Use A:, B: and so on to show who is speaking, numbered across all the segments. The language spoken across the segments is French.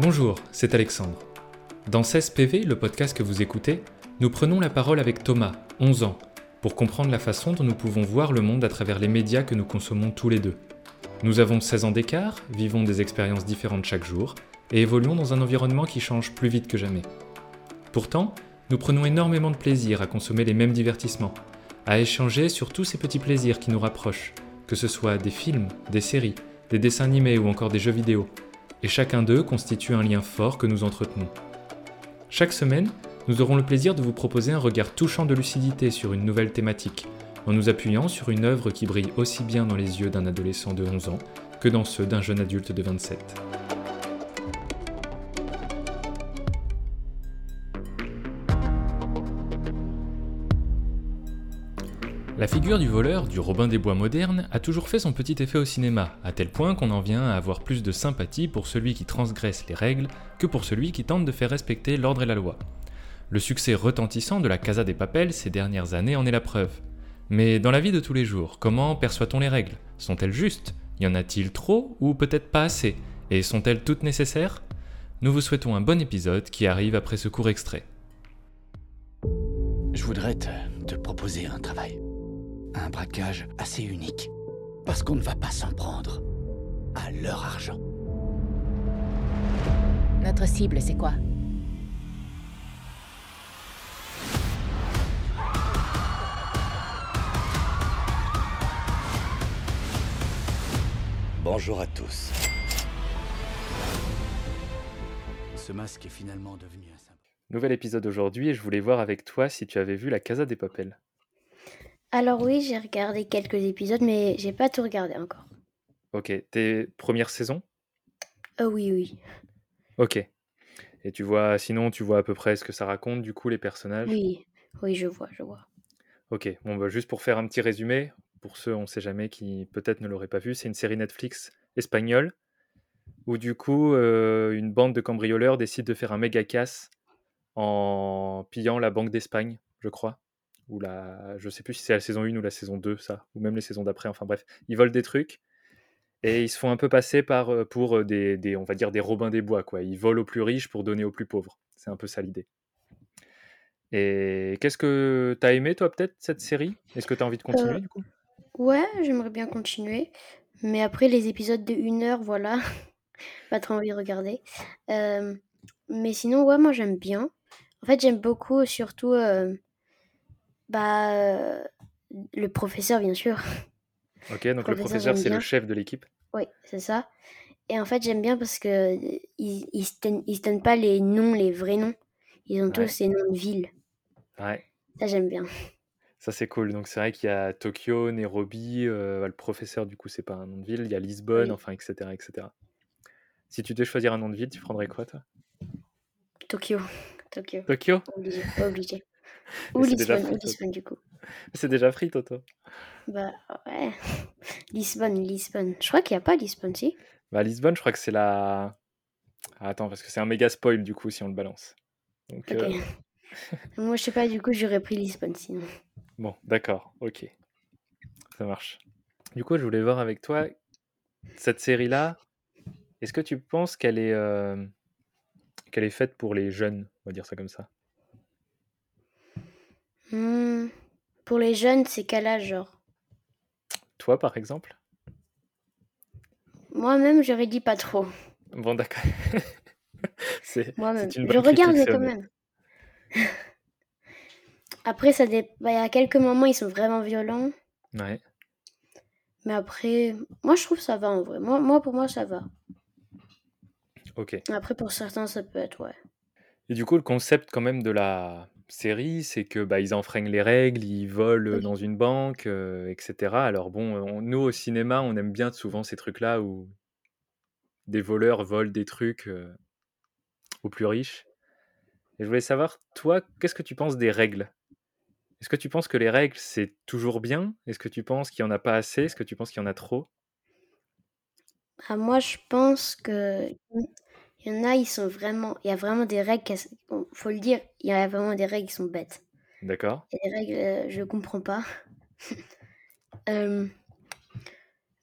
A: Bonjour, c'est Alexandre. Dans 16 PV, le podcast que vous écoutez, nous prenons la parole avec Thomas, 11 ans, pour comprendre la façon dont nous pouvons voir le monde à travers les médias que nous consommons tous les deux. Nous avons 16 ans d'écart, vivons des expériences différentes chaque jour, et évoluons dans un environnement qui change plus vite que jamais. Pourtant, nous prenons énormément de plaisir à consommer les mêmes divertissements, à échanger sur tous ces petits plaisirs qui nous rapprochent, que ce soit des films, des séries, des dessins animés ou encore des jeux vidéo, et chacun d'eux constitue un lien fort que nous entretenons. Chaque semaine, nous aurons le plaisir de vous proposer un regard touchant de lucidité sur une nouvelle thématique, en nous appuyant sur une œuvre qui brille aussi bien dans les yeux d'un adolescent de 11 ans que dans ceux d'un jeune adulte de 27. La figure du voleur, du Robin des Bois moderne, a toujours fait son petit effet au cinéma, à tel point qu'on en vient à avoir plus de sympathie pour celui qui transgresse les règles que pour celui qui tente de faire respecter l'ordre et la loi. Le succès retentissant de la Casa des Papels ces dernières années en est la preuve. Mais dans la vie de tous les jours, comment perçoit-on les règles? Sont-elles justes? Y en a-t-il trop ou peut-être pas assez? Et sont-elles toutes nécessaires? Nous vous souhaitons un bon épisode qui arrive après ce court extrait.
B: Je voudrais proposer un travail. Un braquage assez unique. Parce qu'on ne va pas s'en prendre à leur argent.
C: Notre cible, c'est quoi?
B: Bonjour à tous. Ce masque est finalement devenu un symbole.
A: Nouvel épisode aujourd'hui et je voulais voir avec toi si tu avais vu la Casa des Papels.
D: Alors oui, j'ai regardé quelques épisodes, mais j'ai pas tout regardé encore.
A: Ok, tes premières saisons?
D: Euh, oui, oui.
A: Ok. Et tu vois, sinon tu vois à peu près ce que ça raconte, du coup, les personnages?
D: Oui, oui, je vois, je vois.
A: Ok, bon, bah, juste pour faire un petit résumé, pour ceux, on sait jamais, qui peut-être ne l'auraient pas vu, c'est une série Netflix espagnole où du coup, euh, une bande de cambrioleurs décide de faire un méga casse en pillant la Banque d'Espagne, je crois. Ou la... Je sais plus si c'est la saison 1 ou la saison 2, ça, ou même les saisons d'après, enfin bref. Ils volent des trucs et ils se font un peu passer par, euh, pour euh, des, des, on va dire, des Robins des Bois, quoi. Ils volent aux plus riches pour donner aux plus pauvres. C'est un peu ça l'idée. Et qu'est-ce que t'as aimé, toi, peut-être, cette série? Est-ce que t'as envie de continuer,
D: Euh,
A: du coup?
D: Ouais, j'aimerais bien continuer. Mais après, les épisodes de une heure, voilà. pas trop envie de regarder. Euh, mais sinon, ouais, moi j'aime bien. En fait, j'aime beaucoup, surtout, euh, bah, euh, le professeur, bien sûr.
A: Ok, donc le
D: Professeur,
A: c'est le chef de l'équipe.
D: Oui, c'est ça. Et en fait, j'aime bien parce que ils, ils se donnent, ils se donnent pas les noms, les vrais noms. Ils ont
A: Ouais.
D: tous ces noms de villes.
A: Ouais,
D: Ça, j'aime bien.
A: ça c'est cool. Donc c'est vrai qu'il y a Tokyo, Nairobi, euh, le professeur, du coup, c'est pas un nom de ville. Il y a Lisbonne,
D: Oui.
A: enfin, etc., etc. Si tu devais choisir un nom de ville, tu prendrais quoi, toi?
D: Tokyo. Tokyo.
A: Tokyo?
D: Obligé. Ou Lisbonne. Ou. Lisbonne, du coup.
A: C'est déjà pris, Toto.
D: Bah, ouais. Lisbonne, Lisbonne. Je crois qu'il n'y a pas Lisbonne, si.
A: Bah, Lisbonne, je crois que c'est la. Ah, attends, parce que c'est un méga spoil, du coup, si on le balance. Donc,
D: Ok.
A: euh,
D: Moi, je sais pas, du coup, j'aurais pris Lisbonne sinon.
A: bon, d'accord, ok. Ça marche. Du coup, je voulais voir avec toi, cette série-là, est-ce que tu penses qu'elle est, euh, qu'elle est faite pour les jeunes On va dire ça comme ça?
D: Hmm. Pour les jeunes, c'est quel âge, genre?
A: Toi, par exemple?
D: Moi-même, j'aurais dit pas trop.
A: Bon, d'accord. c'est
D: Moi-même.
A: c'est une
D: Je regarde, mais quand même. Après, ça dé... bah, il y a quelques moments, ils sont vraiment violents.
A: Ouais.
D: Mais après, moi, je trouve ça va en vrai. Moi, moi pour moi, ça va.
A: Ok.
D: Après, pour certains, ça peut être, ouais.
A: Et du coup, le concept quand même de la série, c'est que bah, ils enfreignent les règles, ils volent dans une banque, euh, etc. Alors bon, on- nous au cinéma, on aime bien souvent ces trucs-là où des voleurs volent des trucs euh, aux plus riches. Et je voulais savoir, toi, qu'est-ce que tu penses des règles? Est-ce que tu penses que les règles, c'est toujours bien? Est-ce que tu penses qu'il n'y en a pas assez? Est-ce que tu penses qu'il y en a trop?
D: Ah, moi, je pense que il y en a, ils sont vraiment. Il y a vraiment des règles. qui- bon, faut le dire, il y a vraiment des règles qui sont bêtes.
A: D'accord
D: Il y a des règles, euh, je comprends pas. Euh,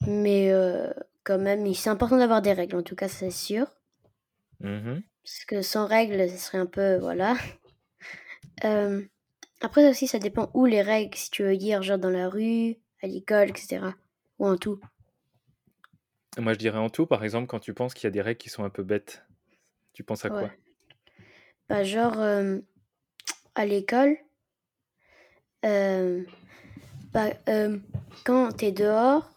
D: mais euh, quand même, c'est important d'avoir des règles, en tout cas, c'est sûr.
A: Mmh
D: Parce que sans règles, ce serait un peu voilà. Hem, après aussi, ça dépend où les règles, si tu veux dire, genre dans la rue, à l'école, et cetera, ou en tout.
A: Moi, je dirais en tout, par exemple, quand tu penses qu'il y a des règles qui sont un peu bêtes, tu penses à quoi?
D: Ouais. Bah, genre, hem, à l'école hem, bah, hem, quand tu es dehors,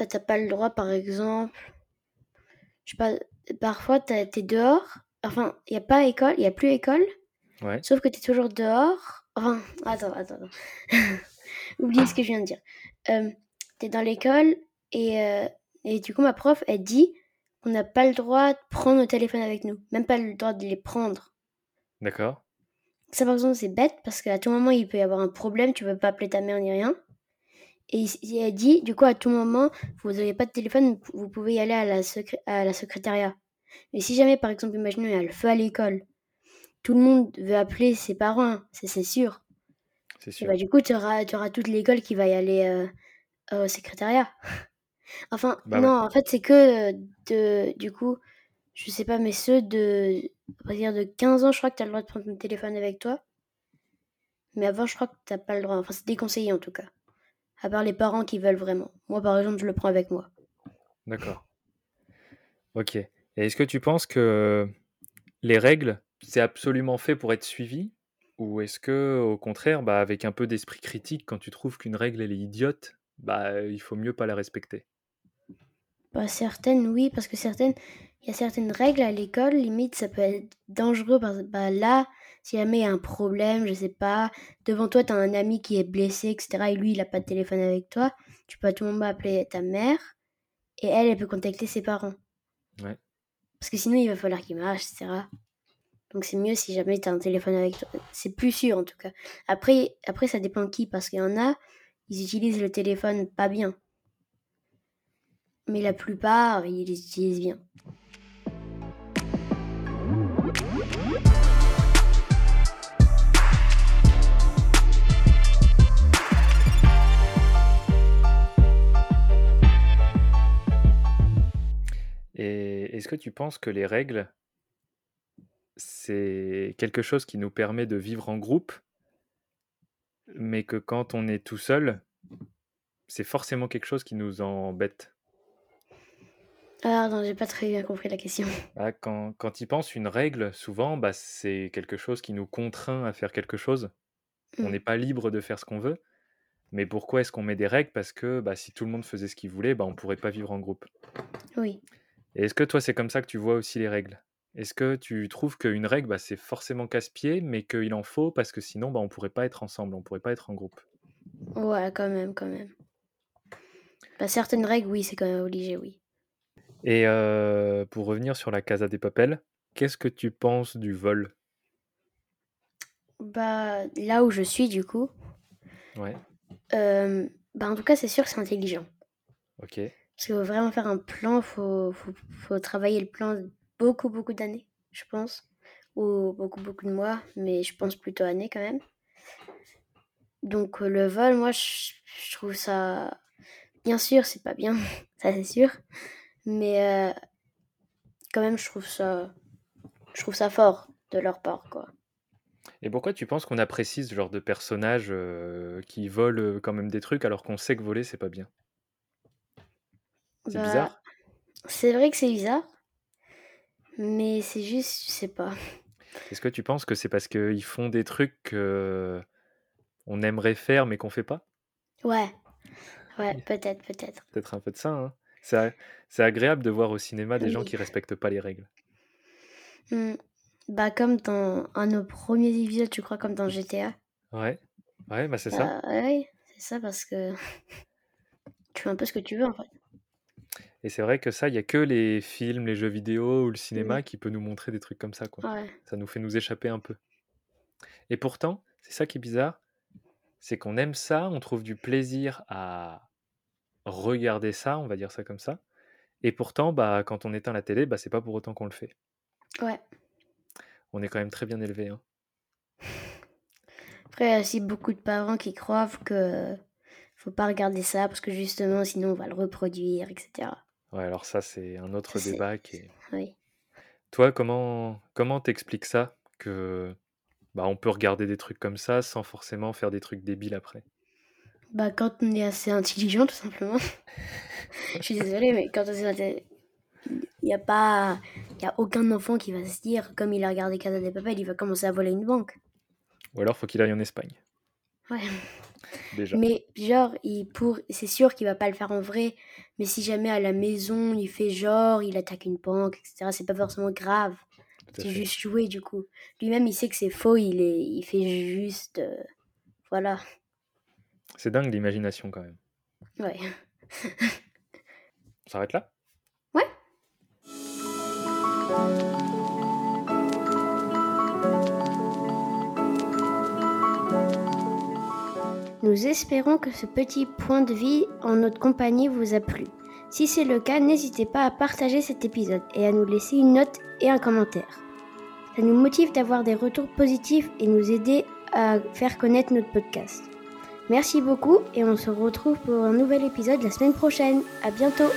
D: heu, tu pas le droit, par exemple je sais pas, parfois tu es dehors, enfin, il y a pas école, il y a plus école,
A: Ouais.
D: sauf que tu es toujours dehors. Enfin, attends, attends, attends. Oublie ce que je viens de dire. Hem, tu es dans l'école et heu et du coup, ma prof, elle dit qu'on n'a pas le droit de prendre nos téléphones avec nous, même pas le droit de les prendre.
A: D'accord.
D: Ça, par exemple, c'est bête parce qu'à tout moment, il peut y avoir un problème, tu peux pas appeler ta mère ni rien. Et elle dit, du coup, à tout moment, vous n'avez pas de téléphone, vous pouvez y aller à la, secré à la secrétariat. Mais si jamais, par exemple, imaginons, il y a le feu à l'école, tout le monde veut appeler ses parents, c'est sûr.
A: C'est sûr.
D: Bah, du coup, tu auras, auras, toute l'école qui va y aller euh, au secrétariat. enfin,
A: bah
D: non, en fait, c'est que de, du coup, je sais pas, mais ceux de, on va dire de 15 ans, je crois que tu as le droit de prendre ton téléphone avec toi. Mais avant, je crois que tu n'as pas le droit. Enfin, c'est déconseillé en tout cas. À part les parents qui veulent vraiment. Moi, par exemple, je le prends avec moi.
A: D'accord. Ok. Et est-ce que tu penses que les règles, c'est absolument fait pour être suivi? Ou est-ce que, au contraire, bah, avec un peu d'esprit critique, quand tu trouves qu'une règle elle est idiote, bah, il faut mieux pas la respecter?
D: Bah, Certaines, oui, parce que certaines, il y a certaines règles à l'école, limite, ça peut être dangereux. Parce, bah, là, si jamais il y a un problème, je sais pas, devant toi, tu as un ami qui est blessé, etc., et lui, il a pas de téléphone avec toi, tu peux à tout moment appeler ta mère, et elle, elle peut contacter ses parents.
A: Ouais.
D: Parce que sinon, il va falloir qu'il marche, etc. Donc c'est mieux si jamais tu as un téléphone avec toi. C'est plus sûr en tout cas. Après, après ça dépend qui, parce qu'il y en a, ils utilisent le téléphone pas bien. Mais la plupart, ils les utilisent bien.
A: Et est-ce que tu penses que les règles, c'est quelque chose qui nous permet de vivre en groupe, mais que quand on est tout seul, c'est forcément quelque chose qui nous embête?
D: Ah non, j'ai pas très bien compris la question.
A: Ah, quand, quand il pense une règle, souvent, bah, c'est quelque chose qui nous contraint à faire quelque chose. On
D: Mm.
A: n'est pas libre de faire ce qu'on veut. Mais pourquoi est-ce qu'on met des règles? Parce que bah, si tout le monde faisait ce qu'il voulait, bah, on pourrait pas vivre en groupe.
D: Oui.
A: Et est-ce que toi, c'est comme ça que tu vois aussi les règles? Est-ce que tu trouves qu'une règle, bah, c'est forcément casse-pied, mais qu'il en faut parce que sinon, bah, on pourrait pas être ensemble, on pourrait pas être en groupe?
D: Ouais, quand même, quand même. Bah, certaines règles, oui, c'est quand même obligé, oui.
A: Et euh, pour revenir sur la Casa des Papel, qu'est-ce que tu penses du vol?
D: Bah, là où je suis, du coup,
A: Ouais,
D: euh, bah, en tout cas, c'est sûr que c'est intelligent.
A: ok.
D: Parce qu'il faut vraiment faire un plan, il faut, faut, faut travailler le plan beaucoup, beaucoup d'années, je pense. Ou beaucoup, beaucoup de mois, mais je pense plutôt années quand même. Donc le vol, moi, je, je trouve ça... Bien sûr, c'est pas bien, ça c'est sûr. Mais euh, quand même, je trouve ça... Je trouve ça fort de leur part, quoi.
A: Et pourquoi tu penses qu'on apprécie ce genre de personnages euh, qui volent euh, quand même des trucs alors qu'on sait que voler, c'est pas bien? C'est
D: Bah,
A: bizarre
D: C'est vrai que c'est bizarre, mais c'est juste, je sais pas.
A: Est-ce que tu penses que c'est parce qu'ils font des trucs qu'on aimerait faire mais qu'on fait pas?
D: Ouais, ouais, peut-être, peut-être.
A: Peut-être un peu de ça. Hein c'est, agréable de voir au cinéma des gens qui respectent pas les règles.
D: Hmm. Bah comme dans un de nos premiers épisodes, tu crois, comme dans GTA.
A: Ouais, ouais, bah c'est ça.
D: Bah ouais, c'est ça parce que tu fais un peu ce que tu veux en fait.
A: Et c'est vrai que ça, il y a que les films, les jeux vidéo ou le cinéma
D: Oui.
A: qui peut nous montrer des trucs comme ça, quoi.
D: Ouais.
A: Ça nous fait nous échapper un peu. Et pourtant, c'est ça qui est bizarre, c'est qu'on aime ça, on trouve du plaisir à regarder ça, on va dire ça comme ça. Et pourtant, bah, quand on éteint la télé, bah, c'est pas pour autant qu'on le fait.
D: Ouais.
A: On est quand même très bien élevé. Hein.
D: Après, il y a aussi beaucoup de parents qui croient que faut pas regarder ça parce que justement, sinon on va le reproduire, etc.
A: Ouais, alors ça, c'est un autre
D: Ça,
A: débat qui est...
D: Oui.
A: Toi, comment comment t'expliques ça que bah, on peut regarder des trucs comme ça sans forcément faire des trucs débiles après?
D: Bah, quand on est assez intelligent, tout simplement. Je suis désolée, mais quand on est inté il y a pas il a aucun enfant qui va se dire, comme il a regardé Casa de Papel, il va commencer à voler une banque.
A: Ou alors faut qu'il aille en Espagne.
D: Ouais.
A: Déjà.
D: Mais genre, il pour c'est sûr qu'il va pas le faire en vrai, mais si jamais à la maison, il fait genre, il attaque une banque, etc., c'est pas forcément grave. C'est juste jouer du coup. Lui-même, il sait que c'est faux, il est il fait juste euh, voilà.
A: C'est dingue l'imagination quand même.
D: Ouais.
A: On s'arrête là?
D: Ouais. Nous espérons que ce petit point de vie en notre compagnie vous a plu. Si c'est le cas, n'hésitez pas à partager cet épisode et à nous laisser une note et un commentaire. Ça nous motive d'avoir des retours positifs et nous aider à faire connaître notre podcast. Merci beaucoup et on se retrouve pour un nouvel épisode la semaine prochaine. À bientôt!